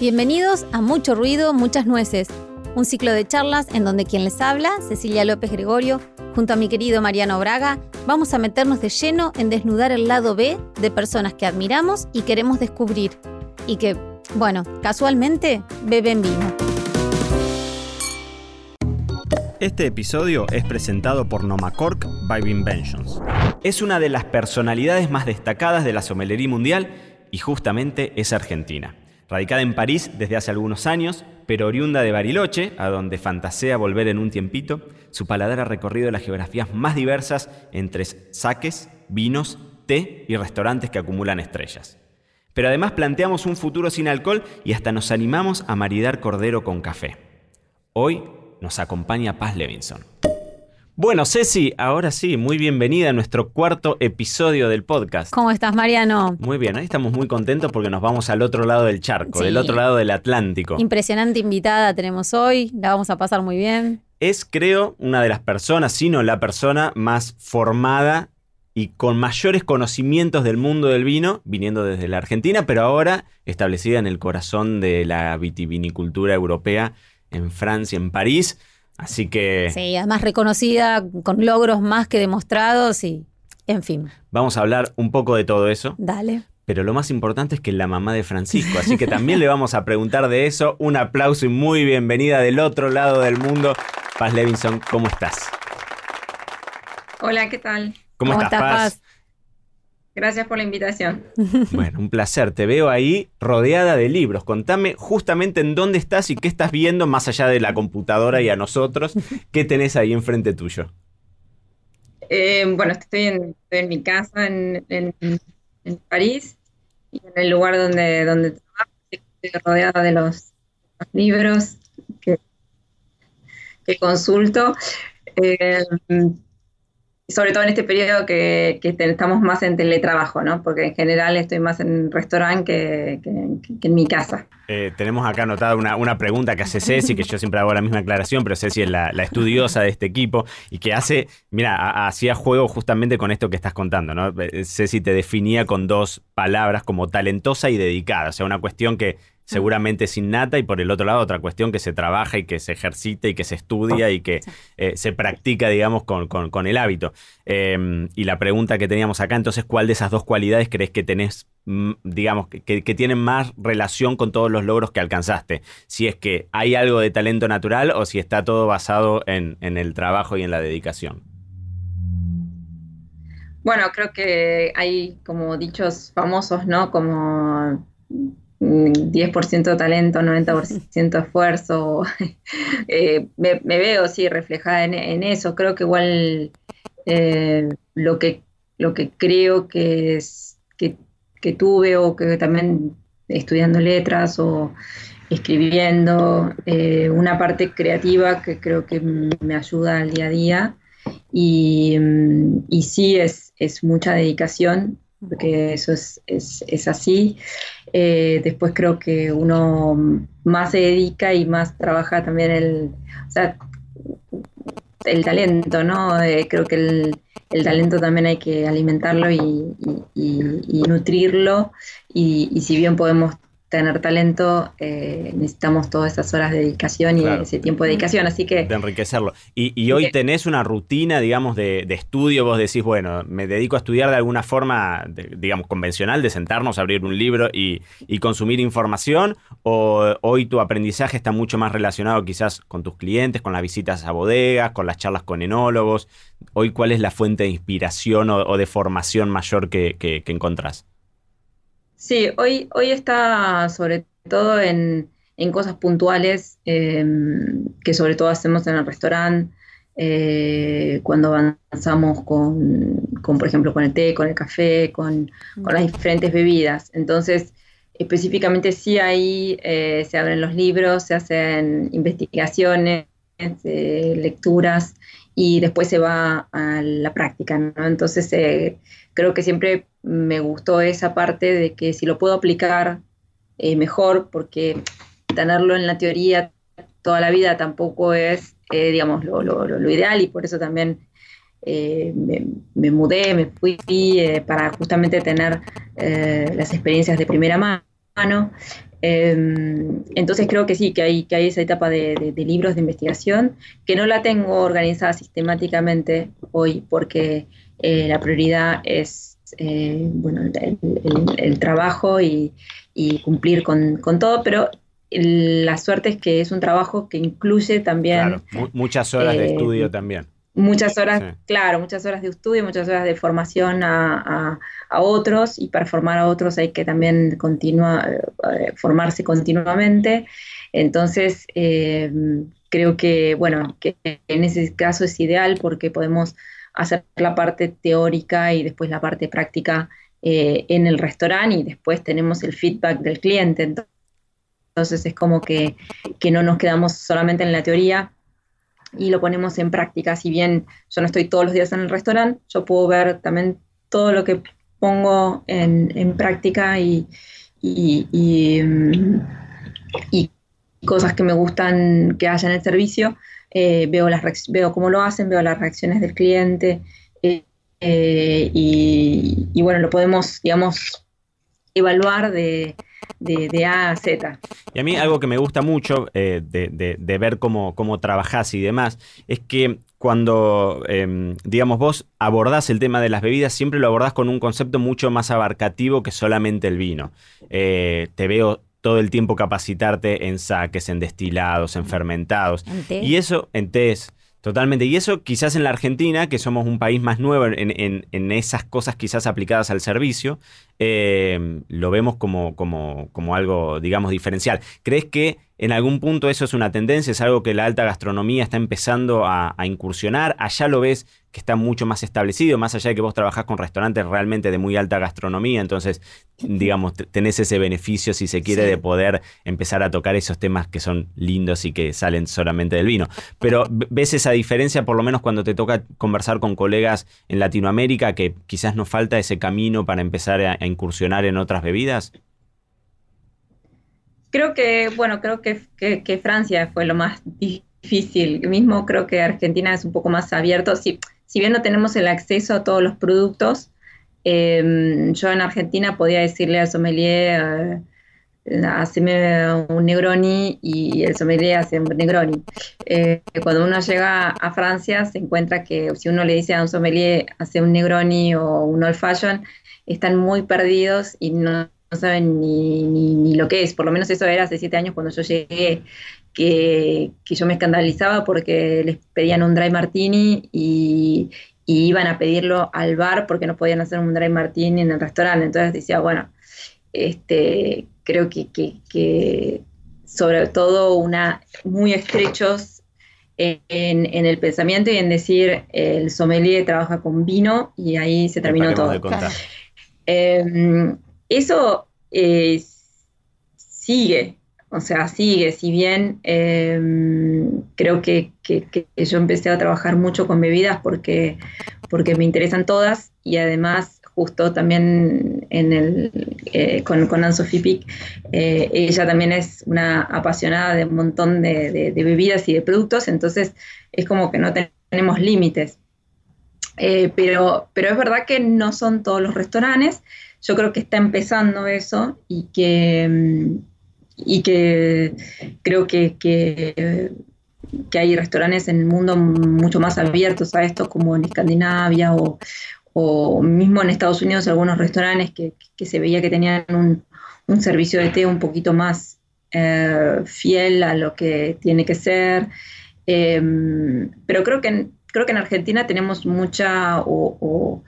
Bienvenidos a Mucho Ruido, Muchas Nueces, un ciclo de charlas en donde quien les habla, Cecilia López Gregorio, junto a mi querido Mariano Braga, vamos a meternos de lleno en desnudar el lado B de personas que admiramos y queremos descubrir, y que, bueno, casualmente beben vino. Este episodio es presentado por Nomacork by Inventions. Es una de las personalidades más destacadas de la somelería mundial y justamente es argentina. Radicada en París desde hace algunos años, pero oriunda de Bariloche, a donde fantasea volver en un tiempito, su paladar ha recorrido las geografías más diversas entre saques, vinos, té y restaurantes que acumulan estrellas. Pero además planteamos un futuro sin alcohol y hasta nos animamos a maridar cordero con café. Hoy nos acompaña Paz Levinson. Bueno, Ceci, ahora sí, muy bienvenida a nuestro cuarto episodio del podcast. ¿Cómo estás, Mariano? Muy bien, ahí estamos muy contentos porque nos vamos al otro lado del charco, del otro lado del Atlántico. Impresionante invitada tenemos hoy, la vamos a pasar muy bien. Es, creo, una de las personas, si no la persona más formada y con mayores conocimientos del mundo del vino, viniendo desde la Argentina, pero ahora establecida en el corazón de la vitivinicultura europea en Francia, en París. Así que... Sí, además reconocida con logros más que demostrados y, en fin. Vamos a hablar un poco de todo eso. Dale. Pero lo más importante es que la mamá de Francisco, así que también le vamos a preguntar de eso. Un aplauso y muy bienvenida del otro lado del mundo. Paz Levinson, ¿cómo estás? Hola, ¿qué tal? ¿Cómo, estás, Paz? Gracias por la invitación. Bueno, un placer. Te veo ahí rodeada de libros. Contame justamente en dónde estás y qué estás viendo más allá de la computadora y a nosotros. ¿Qué tenés ahí enfrente tuyo? Eh, bueno, estoy en, mi casa en, París y en el lugar donde, donde trabajo. Estoy rodeada de los, libros que, consulto. Eh, sobre todo en este periodo que, estamos más en teletrabajo, ¿no? Porque en general estoy más en restaurante que, en mi casa. Eh, tenemos acá anotada una, pregunta que hace Ceci, que yo siempre hago la misma aclaración, pero Ceci es la, estudiosa de este equipo y que hace, mira, hacía juego justamente con esto que estás contando, ¿no? Eh, Ceci te definía con dos palabras como talentosa y dedicada, o sea, una cuestión que seguramente sin nata, y por el otro lado otra cuestión que se trabaja y que se ejercita y que se estudia y que eh, se practica, digamos, con, el hábito. Em, y la pregunta que teníamos acá, entonces, ¿cuál de esas dos cualidades crees que tenés, mm, digamos, que, tienen más relación con todos los logros que alcanzaste? Si es que hay algo de talento natural o si está todo basado en, en el trabajo y en la dedicación. Bueno, creo que hay como dichos famosos, ¿no? Como 10% talento, 90% esfuerzo. Eh, me, veo, sí, reflejada en, eso. Creo que igual eh, lo, que, lo que creo que, es, que, tuve o que también estudiando letras o escribiendo, eh, una parte creativa que creo que me ayuda al día a día. Y, y sí, es, es mucha dedicación porque eso es, es, así. Eh, después creo que uno más se dedica y más trabaja también el, el talento, ¿no? Eh, creo que el, talento también hay que alimentarlo y, nutrirlo y si bien podemos tener talento, eh, necesitamos todas esas horas de dedicación y ese tiempo de dedicación, así que... De enriquecerlo. Y, hoy tenés una rutina, digamos, de, estudio, vos decís, bueno, me dedico a estudiar de alguna forma, digamos, convencional, de sentarnos, abrir un libro y, consumir información, o hoy tu aprendizaje está mucho más relacionado quizás con tus clientes, con las visitas a bodegas, con las charlas con enólogos. Hoy, ¿cuál es la fuente de inspiración o, de formación mayor que, que encontrás? Sí, hoy, hoy está sobre todo en, cosas puntuales em, que sobre todo hacemos en el restaurante, eh, cuando avanzamos con, por ejemplo, con el té, con el café, con, las diferentes bebidas. Entonces, específicamente sí ahí eh, se abren los libros, se hacen investigaciones, eh, lecturas y después se va a la práctica, ¿no? Entonces, creo que siempre me gustó esa parte de que si lo puedo aplicar eh, mejor, porque tenerlo en la teoría toda la vida tampoco es, eh, digamos, lo, ideal y por eso también eh, me, mudé, me fui para justamente tener las experiencias de primera mano. Em, entonces creo que sí, que hay, que hay esa etapa de, libros de investigación, que no la tengo organizada sistemáticamente hoy porque eh, la prioridad es eh, bueno, el, trabajo y, cumplir con, todo, pero la suerte es que es un trabajo que incluye también... muchas horas de eh, estudio también. Muchas horas, claro, muchas horas de estudio, muchas horas de formación a, otros y para formar a otros hay que también continua, eh, formarse continuamente. Entonces, eh, creo que, bueno, que en ese caso es ideal porque podemos hacer la parte teórica y después la parte práctica eh, en el restaurante y después tenemos el feedback del cliente. Entonces, es como que, que no nos quedamos solamente en la teoría, y lo ponemos en práctica. Si bien yo no estoy todos los días en el restaurante, yo puedo ver también todo lo que pongo en, práctica y, mm, y, cosas que me gustan que haya en el servicio. Eh, veo, las veo cómo lo hacen, veo las reacciones del cliente eh, eh, y, y, bueno, lo podemos, digamos, evaluar de, de, A a Z. Y a mí algo que me gusta mucho eh, de, ver cómo, cómo trabajás y demás es que cuando, em, digamos, vos abordás el tema de las bebidas, siempre lo abordás con un concepto mucho más abarcativo que solamente el vino. Eh, te veo todo el tiempo capacitarte en saques, en destilados, en fermentados. Y eso, en tés, Totalmente. Y eso quizás en la Argentina, que somos un país más nuevo en, esas cosas quizás aplicadas al servicio, eh, lo vemos como, como, como algo, digamos, diferencial. ¿Crees que en algún punto eso es una tendencia? ¿Es algo que la alta gastronomía está empezando a, a incursionar? ¿Allá lo ves que está mucho más establecido, más allá de que vos trabajás con restaurantes realmente de muy alta gastronomía, entonces, digamos, tenés ese beneficio, si se quiere, de poder empezar a tocar esos temas que son lindos y que salen solamente del vino. Pero ves esa diferencia, por lo menos cuando te toca conversar con colegas en Latinoamérica, que quizás nos falta ese camino para empezar a, incursionar en otras bebidas. Creo que, bueno, creo que, Francia fue lo más difícil. Mismo creo que Argentina es un poco más abierto. Sí, si bien no tenemos el acceso a todos los productos, em, yo en Argentina podía decirle al sommelier, eh, un Negroni y el sommelier hace un Negroni. Eh, cuando uno llega a Francia se encuentra que si uno le dice a un sommelier hace un Negroni o un Old Fashion, están muy perdidos y no, saben ni, ni, lo que es. Por lo menos eso era hace siete años cuando yo llegué que, yo me escandalizaba porque les pedían un dry martini y, iban a pedirlo al bar porque no podían hacer un dry martini en el restaurante. Entonces decía, bueno, este, creo que, sobre todo una muy estrechos en, el pensamiento y en decir el sommelier trabaja con vino y ahí se terminó todo. Eso eh, sigue, o sea, sigue, si bien em, creo que, yo empecé a trabajar mucho con bebidas porque, porque me interesan todas y además justo también eh, con, con Anne-Sophie Pic, eh, ella también es una apasionada de un montón de, bebidas y de productos, entonces es como que no tenemos límites. Pero, pero es verdad que no son todos los restaurantes, yo creo que está empezando eso y que em, y que creo que, que, hay restaurantes en el mundo mucho más abiertos a esto, como en Escandinavia o, o mismo en Estados Unidos, algunos restaurantes que, que se veía que tenían un, un, servicio de té un poquito más eh, fiel a lo que tiene que ser. Em, pero creo que, creo que en Argentina tenemos mucha o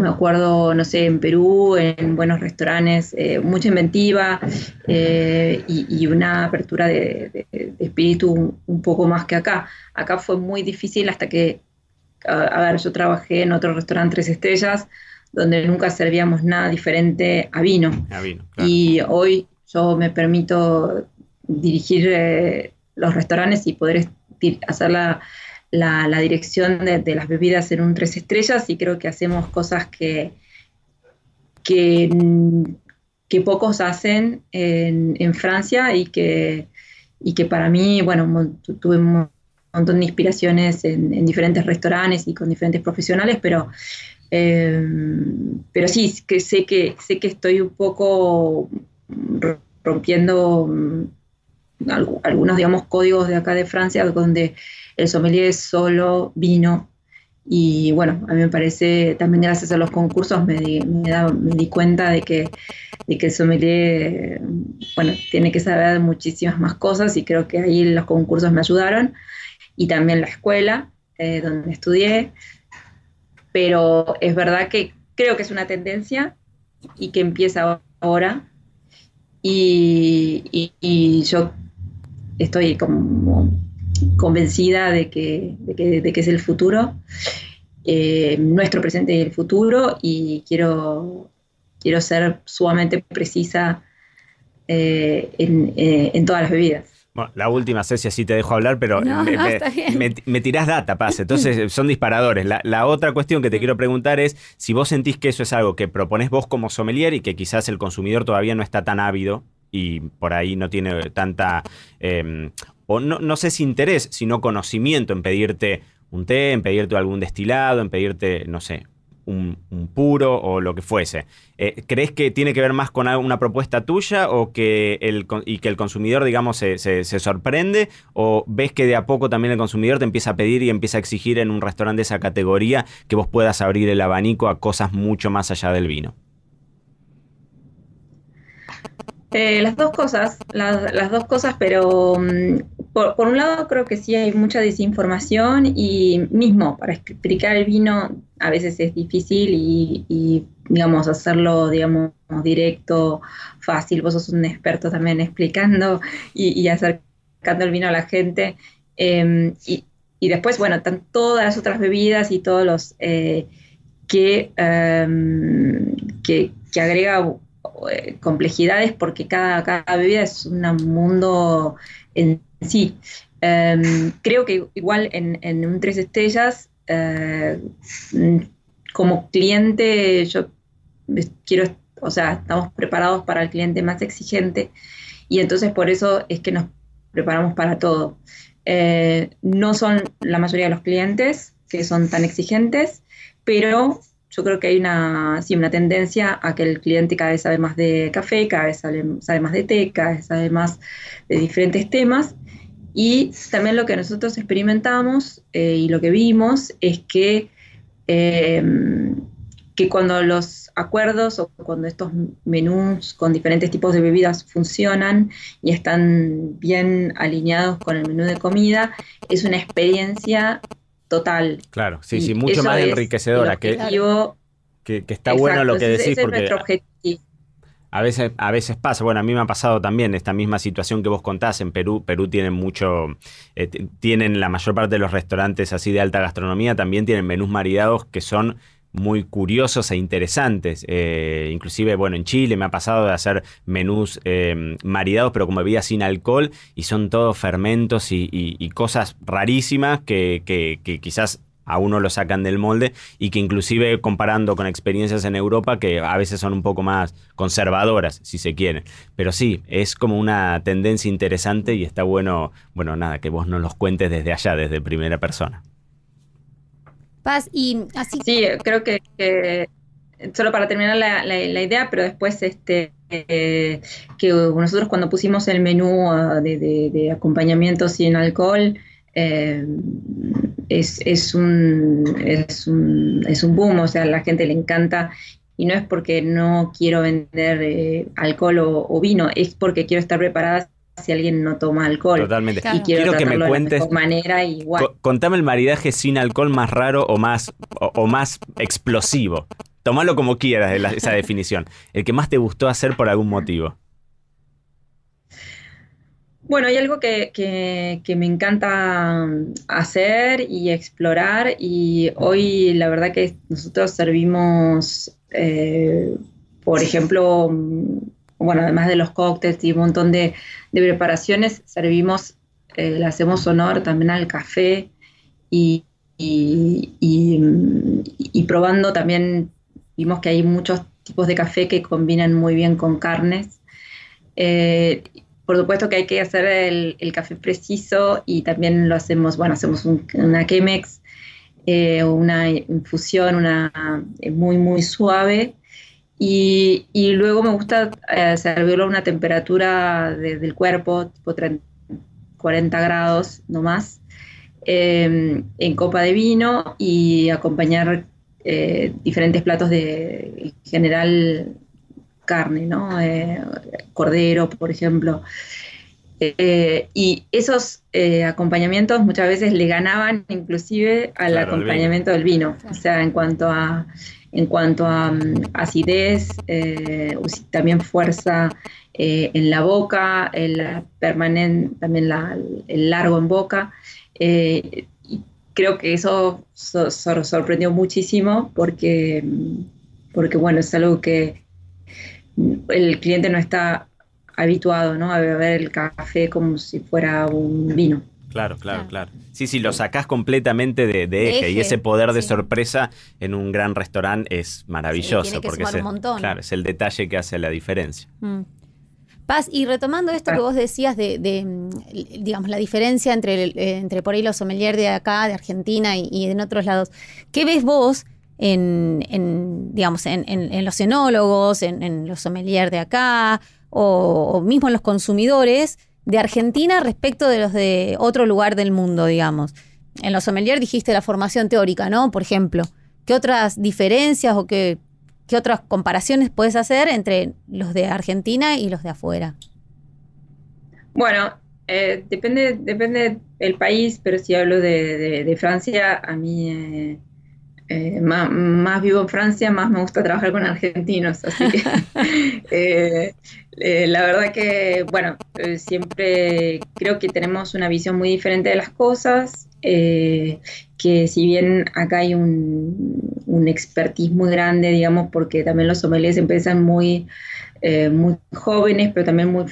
me acuerdo, no sé, en Perú, en buenos restaurantes, eh, mucha inventiva eh, y, una apertura de, espíritu un, poco más que acá. Acá fue muy difícil hasta que, a, ver, yo trabajé en otro restaurante tres estrellas donde nunca servíamos nada diferente a vino. Y hoy yo me permito dirigir eh, los restaurantes y poder hacer la la, dirección de, las bebidas en un tres estrellas y creo que hacemos cosas que, que, que pocos hacen en, Francia y que, y que para mí, bueno, tuve un montón de inspiraciones en, diferentes restaurantes y con diferentes profesionales, pero, eh, pero sí, que sé, que sé que estoy un poco rompiendo mm, algunos, digamos, códigos de acá de Francia, donde el sommelier es solo vino. Y bueno, a mí me parece, también gracias a los concursos me di, me di cuenta de que, de que el sommelier, bueno, tiene que saber muchísimas más cosas y creo que ahí los concursos me ayudaron. Y también la escuela, eh, donde estudié. Pero es verdad que creo que es una tendencia y que empieza ahora. Y, y yo estoy como convencida de que, de que, es el futuro, eh, nuestro presente y el futuro, y quiero, quiero ser sumamente precisa eh, eh, en, todas las bebidas. Bueno, la última, Ceci, así te dejo hablar, pero me, tirás data, pase. Entonces son disparadores. La, la, otra cuestión que te quiero preguntar es si vos sentís que eso es algo que propones vos como sommelier y que quizás el consumidor todavía no está tan ávido y por ahí no tiene tanta, em, o no, no sé si interés, sino conocimiento en pedirte un té, en pedirte algún destilado, en pedirte, no sé, un, puro o lo que fuese. Eh, ¿Crees que tiene que ver más con una propuesta tuya o que el, y que el consumidor, digamos, se, se, sorprende? ¿O ves que de a poco también el consumidor te empieza a pedir y empieza a exigir en un restaurante de esa categoría que vos puedas abrir el abanico a cosas mucho más allá del vino? Eh, las dos cosas, las, dos cosas, pero mm, por, un lado creo que sí hay mucha desinformación y mismo para explicar el vino a veces es difícil y, digamos hacerlo digamos directo, fácil. Vos sos un experto también explicando y, acercando el vino a la gente. Em, y, después, bueno, están todas las otras bebidas y todos los eh, que, em, que, que agrega eh, complejidades porque cada, cada bebida es un mundo en sí. Em, creo que igual en, un tres estrellas, eh, como cliente, yo quiero, o sea, estamos preparados para el cliente más exigente y entonces por eso es que nos preparamos para todo. Eh, no son la mayoría de los clientes que son tan exigentes, pero yo creo que hay una, sí, una tendencia a que el cliente cada vez sabe más de café, cada vez sabe, más de té, cada vez sabe más de diferentes temas. Y también lo que nosotros experimentamos eh, y lo que vimos es que, em, que cuando los acuerdos o cuando estos menús con diferentes tipos de bebidas funcionan y están bien alineados con el menú de comida, es una experiencia total. Claro, sí, sí, mucho más enriquecedora. Que, que, está bueno lo que decís porque a veces, a veces pasa, bueno, a mí me ha pasado también esta misma situación que vos contás en Perú. Perú tiene mucho, eh, tienen la mayor parte de los restaurantes así de alta gastronomía, también tienen menús maridados que son muy curiosos e interesantes. Eh, inclusive, bueno, en Chile me ha pasado de hacer menús eh, maridados, pero como bebida sin alcohol, y son todos fermentos y, cosas rarísimas que, que, quizás a uno lo sacan del molde y que inclusive comparando con experiencias en Europa que a veces son un poco más conservadoras, si se quiere. Pero sí, es como una tendencia interesante y está bueno, bueno, nada, que vos nos los cuentes desde allá, desde primera persona. Y así. Sí, creo que, solo para terminar la, la, idea, pero después este eh, que nosotros cuando pusimos el menú ah, de, de, acompañamiento sin alcohol, eh, es, es, un, es, un, es un boom, o sea, a la gente le encanta y no es porque no quiero vender eh, alcohol o, o, vino, es porque quiero estar preparada si alguien no toma alcohol. Totalmente. Y quiero, que me cuentes. De manera igual. contame el maridaje sin alcohol más raro o más, o, más explosivo. Tómalo como quieras, esa definición. El que más te gustó hacer por algún motivo. Bueno, hay algo que, me encanta hacer y explorar y hoy la verdad que nosotros servimos, eh, por ejemplo, bueno, además de los cócteles y un montón de, preparaciones, servimos, eh, le hacemos honor también al café y, probando también vimos que hay muchos tipos de café que combinan muy bien con carnes. Eh, por supuesto que hay que hacer el, café preciso y también lo hacemos, bueno, hacemos una Chemex, eh, una infusión, una muy, muy suave Y, luego me gusta eh, servirlo a una temperatura del cuerpo, tipo 40 grados no más, em, en copa de vino y acompañar eh, diferentes platos de, en general, carne, ¿no? Eh, cordero, por ejemplo. Eh, y esos eh, acompañamientos muchas veces le ganaban inclusive al acompañamiento del vino. O sea, en cuanto a, en cuanto a mm, acidez, también fuerza en la boca, el permanente, también el largo en boca. y creo que eso sorprendió muchísimo porque, porque, bueno, es algo que el cliente no está habituado ¿no? a beber el café como si fuera un vino. Claro, claro, claro. Sí, sí, lo sacás completamente de, eje, y ese poder de sorpresa en un gran restaurante es maravilloso. porque es el, Claro, es el detalle que hace la diferencia. Mm. Paz, y retomando esto que vos decías de, mm, digamos, la diferencia entre, entre por ahí los sommeliers de acá, de Argentina y, y en otros lados, ¿qué ves vos en, digamos, en, los cenólogos, en, los sommeliers de acá, o, mismo en los consumidores de Argentina respecto de los de otro lugar del mundo, digamos. En los sommeliers dijiste la formación teórica, ¿no? Por ejemplo, ¿qué otras diferencias o qué, qué otras comparaciones puedes hacer entre los de Argentina y los de afuera? Bueno, eh, depende, depende del país, pero si hablo de, Francia, a mí eh, eh, más, vivo en Francia, más me gusta trabajar con argentinos. Así que eh, eh, la verdad que, bueno, siempre creo que tenemos una visión muy diferente de las cosas, que si bien acá hay un, un expertise muy grande, digamos, porque también los sommeliers empiezan muy, muy jóvenes, pero también muy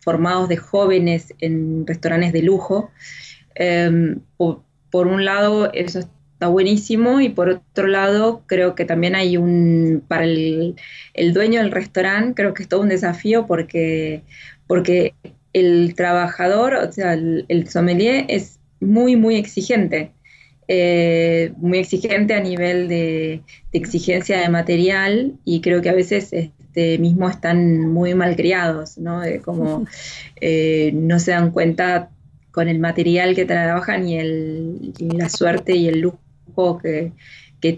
formados de jóvenes en restaurantes de lujo. Por, por, un lado, eso está buenísimo y por otro lado creo que también hay un, para el, dueño del restaurante, creo que es todo un desafío porque, porque el trabajador, o sea, el, sommelier es muy, muy exigente. Eh, muy exigente a nivel de, exigencia de material y creo que a veces este, mismo están muy malcriados, ¿no? como eh, no se dan cuenta con el material que trabajan y, el, y la suerte y el lujo que,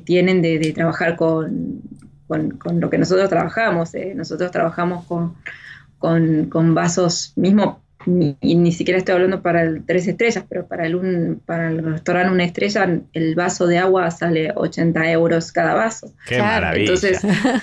tienen de, trabajar con, con, lo que nosotros trabajamos. Eh. Nosotros trabajamos con, con, vasos, mismo y ni siquiera estoy hablando para el tres estrellas, pero para el, un, para el restaurante una estrella, el vaso de agua sale 80 euros cada vaso. Qué maravilla.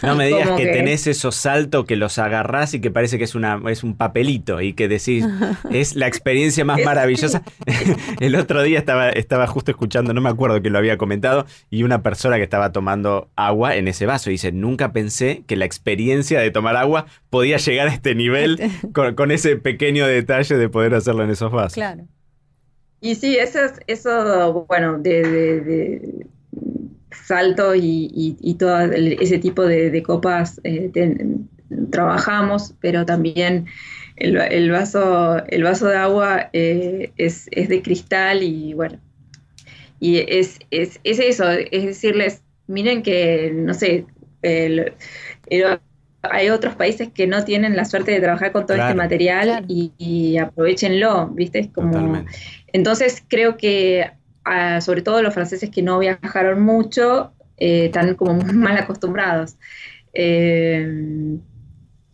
no me digas que, tenés esos saltos que los agarrás y que parece que es, una, es un papelito y que decís, es la experiencia más maravillosa. el otro día estaba, estaba justo escuchando, no me acuerdo que lo había comentado, y una persona que estaba tomando agua en ese vaso y dice, nunca pensé que la experiencia de tomar agua podía llegar a este nivel este. con, con ese pequeño detalle de poder hacerlo en esos vasos. Claro. Y sí, eso, eso bueno, de, salto y, todo ese tipo de, copas eh, trabajamos, pero también el, vaso, el vaso de agua eh, es, de cristal y bueno, y es, es, eso, es decirles, miren que, no sé, el, hay otros países que no tienen la suerte de trabajar con todo este material y, aprovechenlo, ¿viste? como... Entonces creo que sobre todo los franceses que no viajaron mucho eh, están como muy mal acostumbrados. Eh,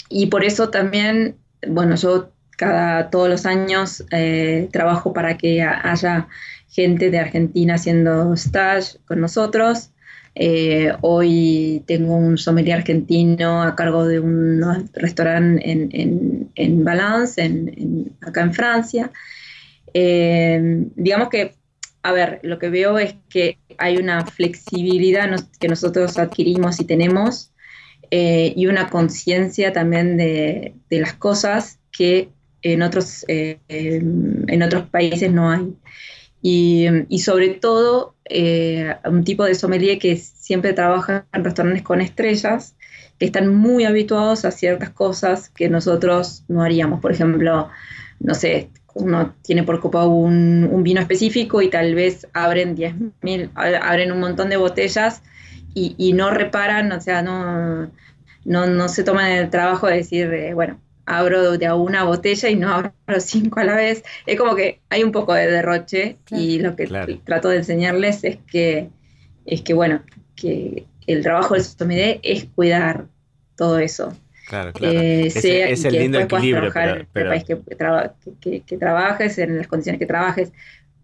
y por eso también, bueno, yo cada todos los años eh, trabajo para que haya gente de Argentina haciendo stage con nosotros. Eh, hoy tengo un sommelier argentino a cargo de un restaurante en, en, Valence, acá en Francia. Eh, digamos que, a ver, lo que veo es que hay una flexibilidad que nosotros adquirimos y tenemos eh, y una conciencia también de, las cosas que en otros, en otros países no hay. Y sobre todo eh, un tipo de sommelier que siempre trabaja en restaurantes con estrellas, que están muy habituados a ciertas cosas que nosotros no haríamos. Por ejemplo, no sé, uno tiene por copa un, vino específico y tal vez abren 10.000, abren un montón de botellas y, no reparan, o sea, no, no, no se toman el trabajo de decir, eh, bueno, abro de a una botella y no abro cinco a la vez. Es como que hay un poco de derroche y lo que trato de enseñarles es que, es que, bueno, que el trabajo del sommelier es cuidar todo eso. Claro, claro. Eh, es, el lindo equilibrio. Trabajar en el país que, que, trabajes, en las condiciones que trabajes,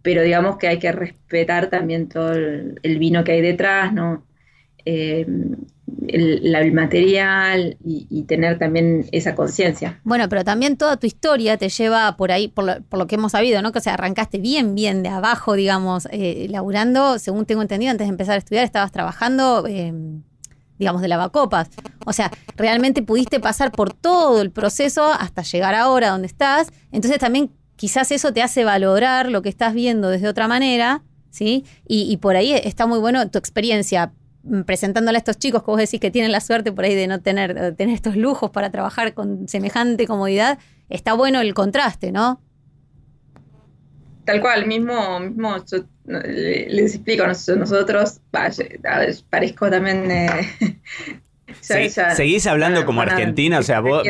pero digamos que hay que respetar también todo el, vino que hay detrás, ¿no? Eh, el, material y, tener también esa conciencia. Bueno, pero también toda tu historia te lleva por ahí, por lo, que hemos sabido, ¿no? Que o sea, arrancaste bien, bien de abajo, digamos, eh, laburando, según tengo entendido, antes de empezar a estudiar estabas trabajando, eh, digamos, de lavacopas. O sea, realmente pudiste pasar por todo el proceso hasta llegar ahora donde estás. Entonces también quizás eso te hace valorar lo que estás viendo desde otra manera, ¿sí? Y, por ahí está muy bueno tu experiencia presentándole a estos chicos que vos decís que tienen la suerte por ahí de no tener, tener estos lujos para trabajar con semejante comodidad, está bueno el contraste, ¿no? Tal cual, mismo, mismo les explico, nosotros, parezco también eh, seguís hablando como argentina, o sea, vos,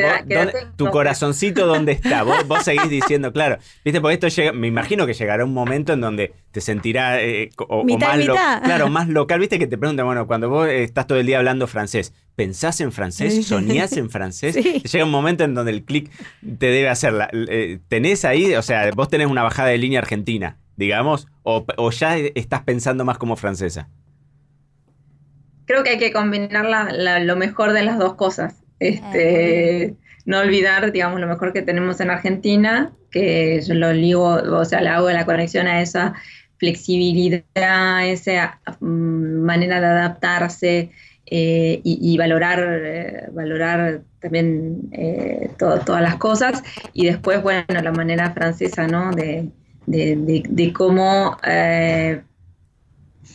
tu corazoncito dónde está, vos, seguís diciendo, claro, viste, porque esto llega, me imagino que llegará un momento en donde te sentirás eh, o, más, claro, más local, viste que te preguntan, bueno, cuando vos estás todo el día hablando francés, ¿pensás en francés? ¿Soñás en francés? Llega un momento en donde el clic te debe hacer, eh, tenés ahí, o sea, vos tenés una bajada de línea argentina, digamos, o, o ya estás pensando más como francesa creo que hay que combinar lo mejor de las dos cosas. Este, no olvidar, digamos, lo mejor que tenemos en Argentina, que yo lo ligo, o sea, le hago la conexión a esa flexibilidad, esa mm, manera de adaptarse eh, y, valorar, eh, valorar también eh, todas las cosas. Y después, bueno, la manera francesa, ¿no? De, de cómo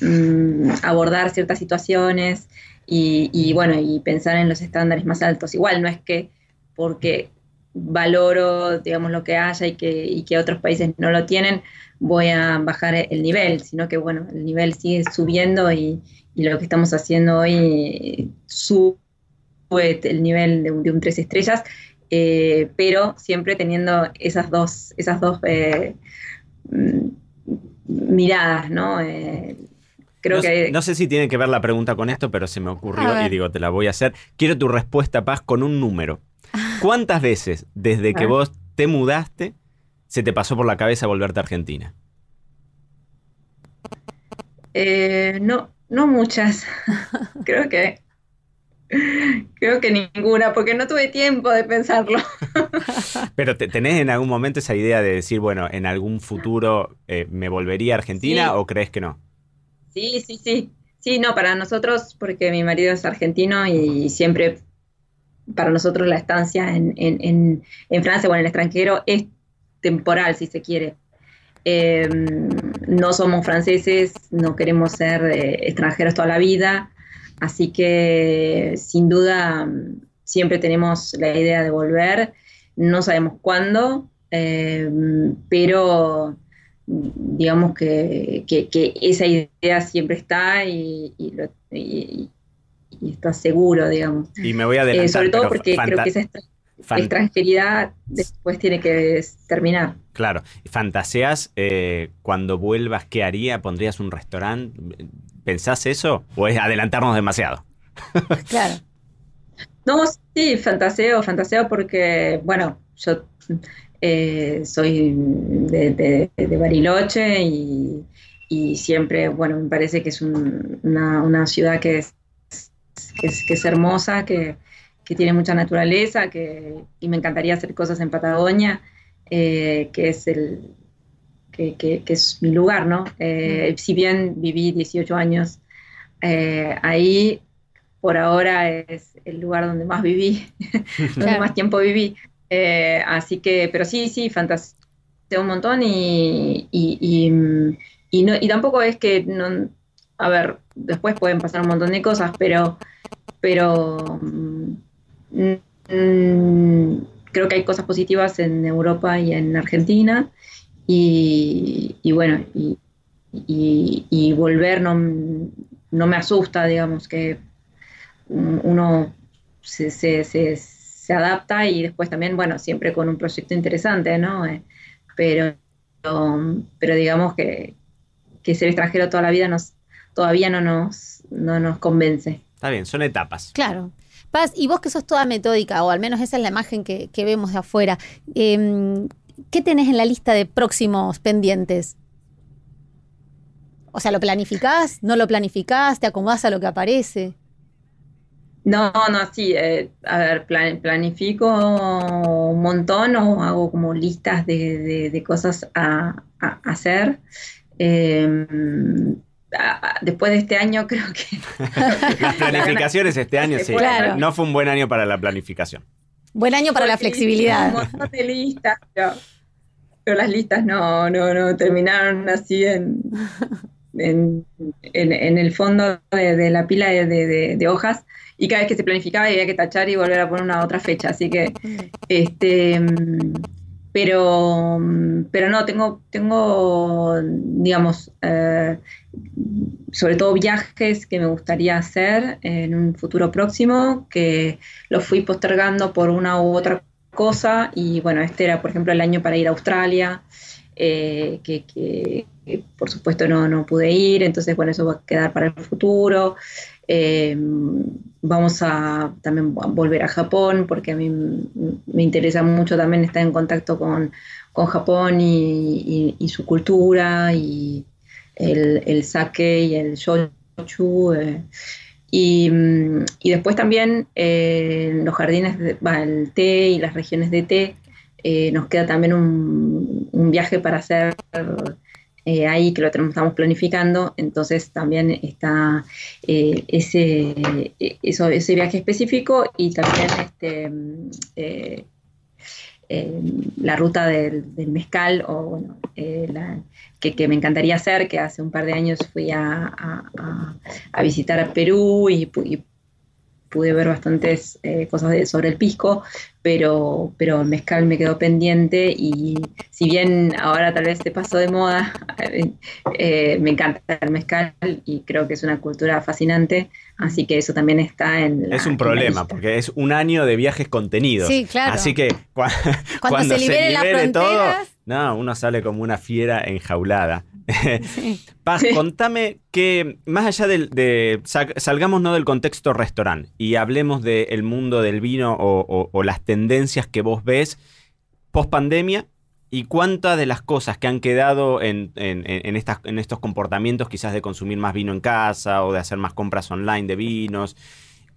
Mm, abordar ciertas situaciones y, bueno, y pensar en los estándares más altos. Igual no es que porque valoro, digamos, lo que haya y que, y que otros países no lo tienen, voy a bajar el nivel, sino que bueno, el nivel sigue subiendo y, lo que estamos haciendo hoy sube el nivel de un, tres estrellas, eh, pero siempre teniendo esas dos, esas dos eh, mm, miradas, ¿no? Eh, no, sé si tiene que ver la pregunta con esto, pero se me ocurrió y digo, te la voy a hacer. Quiero tu respuesta, Paz, con un número. ¿Cuántas veces desde que vos te mudaste se te pasó por la cabeza volverte a Argentina? Eh, no, no muchas. creo que creo que ninguna, porque no tuve tiempo de pensarlo. Pero ¿tenés en algún momento esa idea de decir, bueno, en algún futuro eh, me volvería a Argentina o crees que no? Sí, sí, sí. Sí, no, para nosotros, porque mi marido es argentino y siempre para nosotros la estancia en, en, en, Francia o en el extranjero es temporal, si se quiere. Em, no somos franceses, no queremos ser eh, extranjeros toda la vida, así que sin duda siempre tenemos la idea de volver, no sabemos cuándo, em, pero digamos que, esa idea siempre está y, está seguro, digamos. Y me voy a adelantar. Eh, sobre todo porque creo que esa extranjeridad después tiene que terminar. Claro. ¿Fantaseas eh, cuando vuelvas qué haría? ¿Pondrías un restaurante? ¿Pensás eso? ¿O es adelantarnos demasiado? claro. No, sí, fantaseo, fantaseo porque, bueno, yo eh, soy de, Bariloche y, siempre, bueno, me parece que es una, ciudad que es, que es, hermosa, que, tiene mucha naturaleza, que, y me encantaría hacer cosas en Patagonia, eh, que es el que, es mi lugar, ¿no? Eh, si bien viví 18 años ahí, por ahora es el lugar donde más viví, donde más tiempo viví. Eh, así que, pero sí, sí, fantaseo un montón y, y, no, y tampoco es que, no, a ver, después pueden pasar un montón de cosas, pero, pero mm, mm, creo que hay cosas positivas en Europa y en Argentina y, bueno, y, volver no, no me asusta, digamos, que uno se, se, adapta y después también, bueno, siempre con un proyecto interesante, ¿no? Eh, pero, pero digamos que, que ser extranjero toda la vida nos, todavía no nos, no nos convence. Está bien, son etapas. Claro. Paz, y vos que sos toda metódica, o al menos esa es la imagen que, vemos de afuera, em, ¿qué tenés en la lista de próximos pendientes? O sea, ¿lo planificás? ¿No lo planificás? ¿Te acomodás a lo que aparece? No, no, sí. Eh, a ver, planifico un montón o hago como listas de, cosas a, hacer. Em, después de este año creo que... Las planificaciones este año, sí. No fue un buen año para la planificación. Buen año para la flexibilidad. Un montón de listas, pero, las listas no, no, no terminaron así en, en, el fondo de, la pila de, hojas y cada vez que se planificaba había que tachar y volver a poner una otra fecha. Así que, este, pero, pero no, tengo, tengo digamos, eh, sobre todo viajes que me gustaría hacer en un futuro próximo, que los fui postergando por una u otra cosa y bueno, este era por ejemplo el año para ir a Australia, eh, que, por supuesto no, no, pude ir, entonces bueno, eso va a quedar para el futuro. Eh, vamos a también volver a Japón porque a mí me interesa mucho también estar en contacto con, con Japón y, su cultura y el, el, sake y el shochu. Eh, y, y, después también los jardines, de, el té y las regiones de té, nos queda también un, un viaje para hacer eh, ahí que lo tenemos, estamos planificando, entonces también está eh, ese, eh, eso, ese viaje específico y también este, la ruta del, mezcal, o bueno, que, me encantaría hacer, que hace un par de años fui a, visitar a Perú y, y pude ver bastantes eh, cosas sobre el pisco, pero, pero el mezcal me quedó pendiente y si bien ahora tal vez te pasó de moda, eh, me encanta el mezcal y creo que es una cultura fascinante, así que eso también está en... es un problema, porque es un año de viajes contenidos. Sí, claro. Así que cuando, se libere, todo, no, uno sale como una fiera enjaulada. Paz, contame que más allá de, salgamos no del contexto restaurante y hablemos del mundo del vino o, las tendencias que vos ves post pandemia y cuántas de las cosas que han quedado en, estas, en estos comportamientos quizás de consumir más vino en casa o de hacer más compras online de vinos,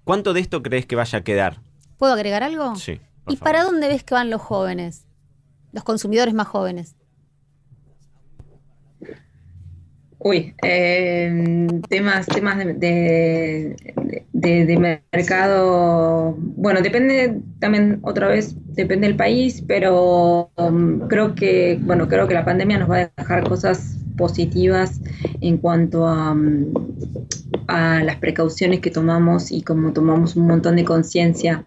¿cuánto de esto crees que vaya a quedar? ¿Puedo agregar algo? Sí. ¿Y para dónde ves que van los jóvenes? Los consumidores más jóvenes. Uy, eh, temas, temas de, de, mercado. Bueno, depende también otra vez, depende del país, pero um, creo que, bueno, creo que la pandemia nos va a dejar cosas positivas en cuanto a, um, a las precauciones que tomamos y como tomamos un montón de conciencia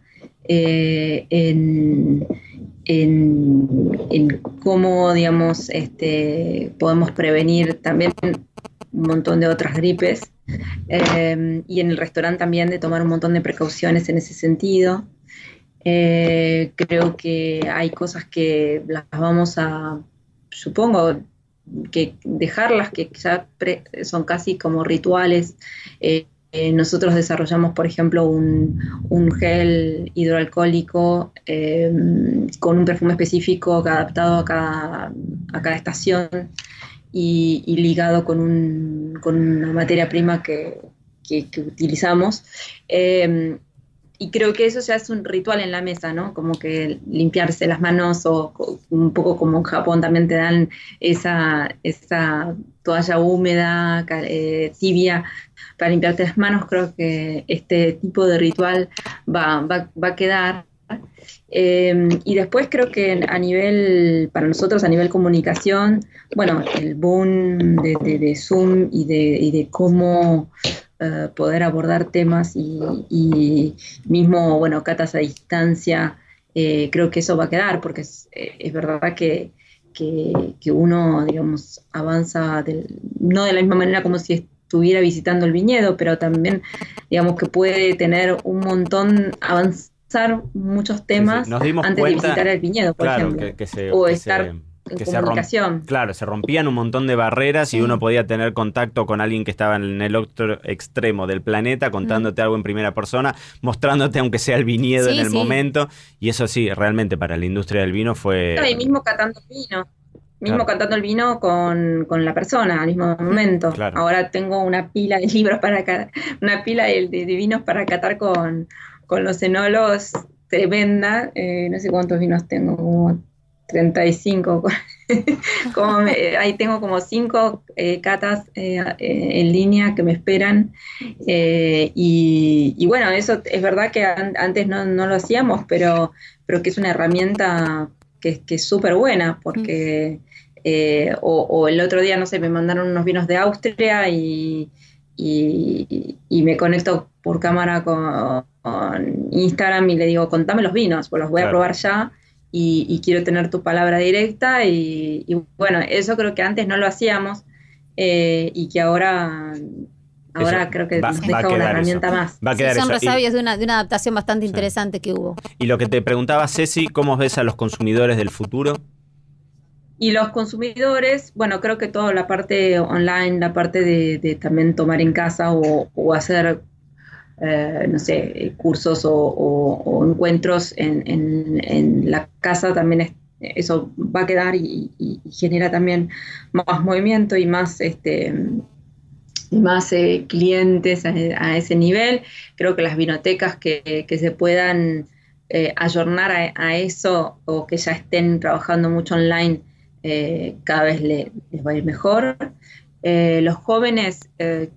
eh, en en, cómo, digamos, este, podemos prevenir también un montón de otras gripes eh, y en el restaurante también de tomar un montón de precauciones en ese sentido. Eh, creo que hay cosas que las vamos a, supongo, que dejarlas, que ya son casi como rituales. Eh, eh, nosotros desarrollamos, por ejemplo, un, gel hidroalcohólico eh, con un perfume específico adaptado a cada, estación y, ligado con, una materia prima que, utilizamos. Eh, y creo que eso ya es un ritual en la mesa, ¿no? Como que limpiarse las manos o un poco como en Japón también te dan esa, esa toalla húmeda, eh, tibia, para limpiarte las manos. Creo que este tipo de ritual va, a quedar. Eh, y después creo que a nivel, para nosotros a nivel comunicación, bueno, el boom de, Zoom y de, cómo eh, poder abordar temas y, mismo, bueno, catas a distancia, eh, creo que eso va a quedar, porque es, eh, verdad que, uno, digamos, avanza no de la misma manera como si estuviera visitando el viñedo, pero también, digamos, que puede tener un montón, muchos temas antes de visitar el viñedo, por ejemplo. o estar que Se claro, se rompían un montón de barreras y uno podía tener contacto con alguien que estaba en el otro extremo del planeta, contándote algo en primera persona, mostrándote aunque sea el viñedo en el momento. Y eso sí, realmente para la industria del vino fue... y mismo catando vino. Mismo cantando el vino con, la persona al mismo momento. Ahora tengo una pila de libros para una pila de, vinos para catar con, los enólogos tremenda. Eh, no sé cuántos vinos tengo, como 35. como ahí tengo como cinco eh, catas eh, eh, en línea que me esperan. Y, bueno, eso es verdad que antes no, lo hacíamos, pero, pero que es una herramienta que, es súper buena porque... O, el otro día, no sé, me mandaron unos vinos de Austria y, y, me conecto por cámara con, Instagram y le digo, contame los vinos, pues los voy a probar ya y, quiero tener tu palabra directa y, bueno, eso creo que antes no lo hacíamos eh, y que ahora, ahora creo que nos deja una herramienta más. Va a quedar son resabios de una, de una adaptación bastante interesante que hubo. Y lo que te preguntaba Ceci, ¿cómo ves a los consumidores del futuro? Y los consumidores, bueno, creo que toda la parte online, la parte de, también tomar en casa o, o hacer eh, no sé, cursos o, encuentros en, la casa también eso va a quedar y, genera también más movimiento y más este más eh, clientes a, ese nivel. Creo que las vinotecas que, se puedan eh, ayornar a, eso o que ya estén trabajando mucho online, cada vez les va a ir mejor. los jóvenes,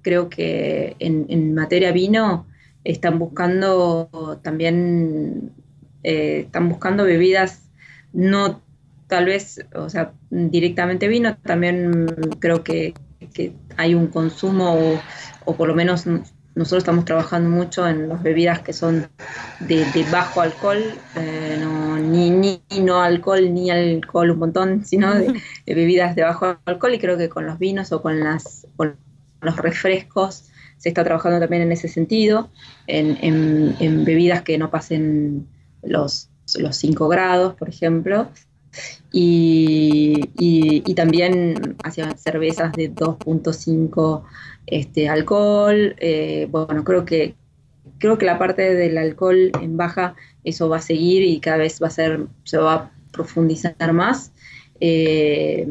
creo que en, en materia vino, están buscando también, eh, están buscando bebidas, no tal vez, o sea, directamente vino, también creo que, hay un consumo, o, por lo menos nosotros estamos trabajando mucho en las bebidas que son de, bajo alcohol, eh, no, ni, ni, no alcohol, ni alcohol un montón, sino de, bebidas de bajo alcohol y creo que con los vinos o con, las, con los refrescos se está trabajando también en ese sentido, en, bebidas que no pasen los, los 5 grados, por ejemplo, y, también hacia cervezas de 2.5 este, alcohol. Eh, bueno, creo que, creo que la parte del alcohol en baja, eso va a seguir y cada vez va a ser, se va a profundizar más. Eh,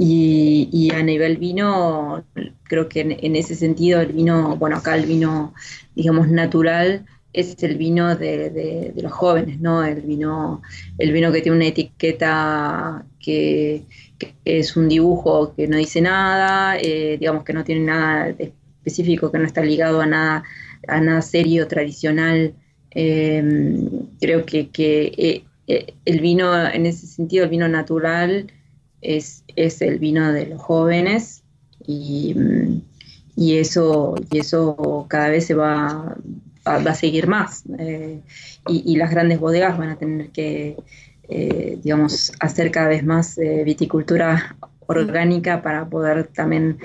y, a nivel vino, creo que en, ese sentido el vino, bueno, acá el vino, digamos, natural es el vino de, los jóvenes, ¿no? El vino, el vino que tiene una etiqueta que, es un dibujo que no dice nada, eh, digamos que no tiene nada específico, que no está ligado a nada, a nada serio, tradicional. Eh, creo que, que eh, el vino, en ese sentido, el vino natural, es, es el vino de los jóvenes y, eso, y eso cada vez se va, va, a seguir más. Eh, y, las grandes bodegas van a tener que, eh, digamos, hacer cada vez más eh, viticultura orgánica para poder también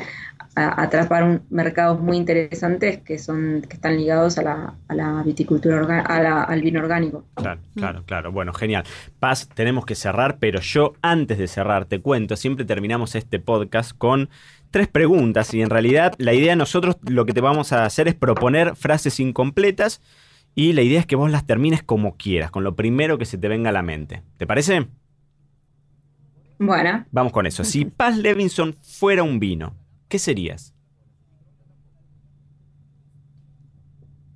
atrapar mercados muy interesantes que son que están ligados a la, a la viticultura al vino orgánico. Claro, claro, claro. Bueno, genial. Paz, tenemos que cerrar, pero yo antes de cerrar te cuento, siempre terminamos este podcast con tres preguntas y en realidad la idea de nosotros lo que te vamos a hacer es proponer frases incompletas y la idea es que vos las termines como quieras, con lo primero que se te venga a la mente. ¿Te parece? Bueno. Vamos con eso. Si Paz Levinson fuera un vino, ¿qué serías?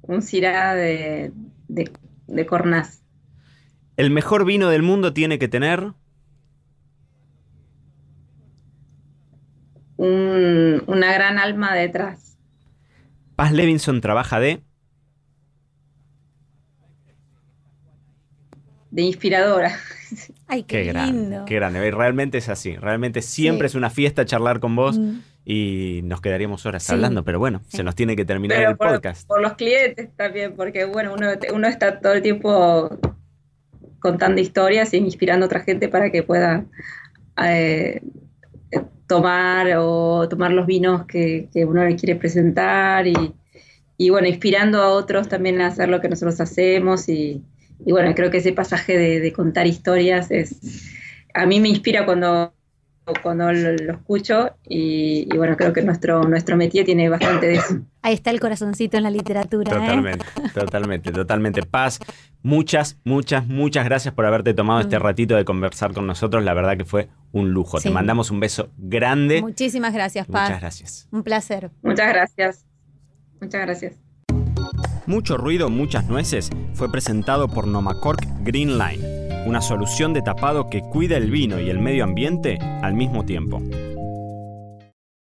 Un cirá de, de, cornaz. El mejor vino del mundo tiene que tener. una gran alma detrás. Paz Levinson trabaja de. De inspiradora. Ay, qué, grande. Qué grande. Realmente es así. Realmente siempre es una fiesta charlar con vos. Mm y nos quedaríamos horas hablando, pero bueno, se nos tiene que terminar el podcast. Por los clientes también, porque bueno, uno, uno está todo el tiempo contando historias e inspirando a otra gente para que pueda eh, tomar o tomar los vinos que, uno le quiere presentar y, bueno, inspirando a otros también a hacer lo que nosotros hacemos y, bueno, creo que ese pasaje de, contar historias es, a mí me inspira cuando, cuando lo, escucho y, bueno, creo que nuestro, nuestro métier tiene bastante de eso. Ahí está el corazoncito en la literatura. ¿eh? Totalmente, totalmente, totalmente. Paz, muchas, muchas, muchas gracias por haberte tomado este mm. ratito de conversar con nosotros. La verdad que fue un lujo. Te mandamos un beso grande. Muchísimas gracias, Paz. Muchas gracias. Un placer. Muchas gracias. Muchas gracias. Mucho ruido, muchas nueces fue presentado por Nomacork Green Line, una solución de tapado que cuida el vino y el medio ambiente al mismo tiempo.